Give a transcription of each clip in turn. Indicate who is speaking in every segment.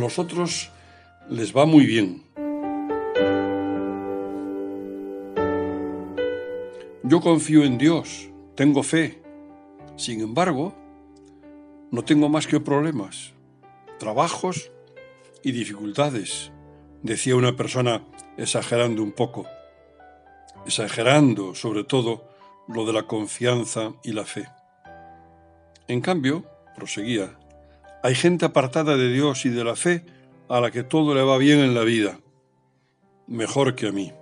Speaker 1: Los otros les va muy bien. Yo confío en Dios, tengo fe. Sin embargo, no tengo más que problemas, trabajos y dificultades, decía una persona exagerando un poco, exagerando sobre todo lo de la confianza y la fe. En cambio, proseguía, hay gente apartada de Dios y de la fe a la que todo le va bien en la vida, mejor que a mí.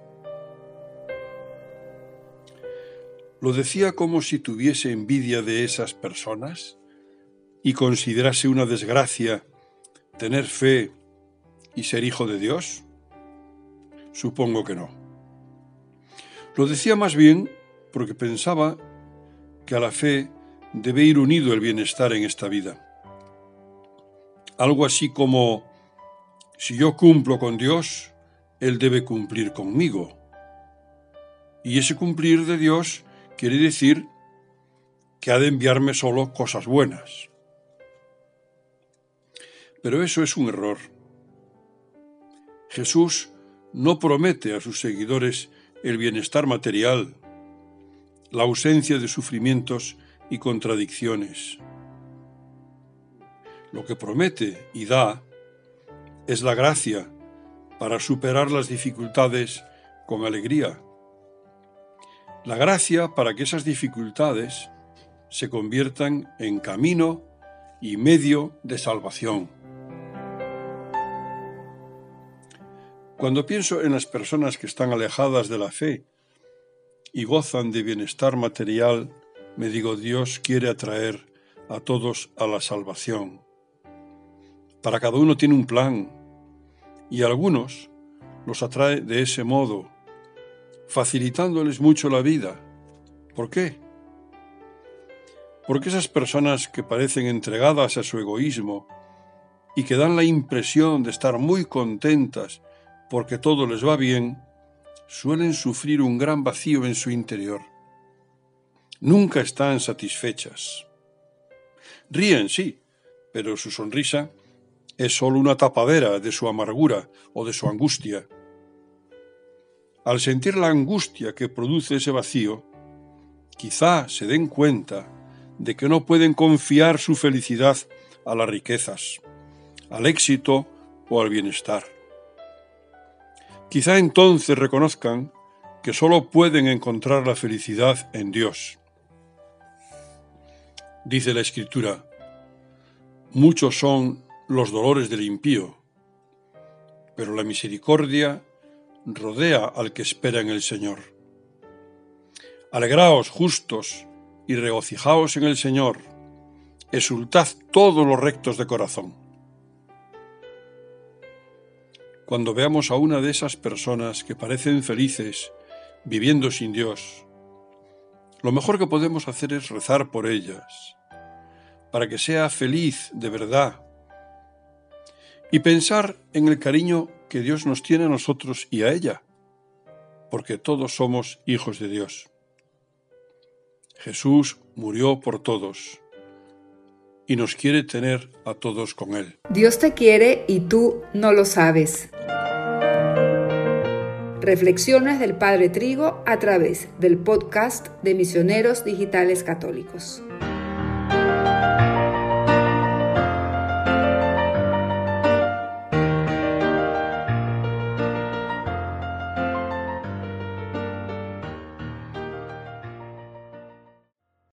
Speaker 1: Lo decía como si tuviese envidia de esas personas y considerase una desgracia tener fe y ser hijo de Dios? Supongo que no. Lo decía más bien porque pensaba que a la fe debe ir unido el bienestar en esta vida. Algo así como, si yo cumplo con Dios, Él debe cumplir conmigo. Y ese cumplir de Dios quiere decir que ha de enviarme solo cosas buenas. Pero eso es un error. Jesús no promete a sus seguidores el bienestar material, la ausencia de sufrimientos y contradicciones. Lo que promete y da es la gracia para superar las dificultades con alegría. La gracia para que esas dificultades se conviertan en camino y medio de salvación. Cuando pienso en las personas que están alejadas de la fe y gozan de bienestar material, me digo Dios quiere atraer a todos a la salvación. Para cada uno tiene un plan y algunos los atrae de ese modo, facilitándoles mucho la vida. ¿Por qué? Porque esas personas que parecen entregadas a su egoísmo y que dan la impresión de estar muy contentas porque todo les va bien, suelen sufrir un gran vacío en su interior. Nunca están satisfechas. Ríen, sí, pero su sonrisa es sólo una tapadera de su amargura o de su angustia. Al sentir la angustia que produce ese vacío, quizá se den cuenta de que no pueden confiar su felicidad a las riquezas, al éxito o al bienestar. Quizá entonces reconozcan que sólo pueden encontrar la felicidad en Dios. Dice la Escritura, muchos son los dolores del impío, pero la misericordia rodea al que espera en el Señor. Alegraos justos y regocijaos en el Señor, exultad todos los rectos de corazón. cuando veamos a una de esas personas que parecen felices viviendo sin Dios, lo mejor que podemos hacer es rezar por ellas, para que sea feliz de verdad, y pensar en el cariño que Dios nos tiene a nosotros y a ella, porque todos somos hijos de Dios. Jesús murió por todos y nos quiere tener a todos con Él.
Speaker 2: Dios te quiere y tú no lo sabes. Reflexiones del Padre Trigo a través del podcast de Misioneros Digitales Católicos.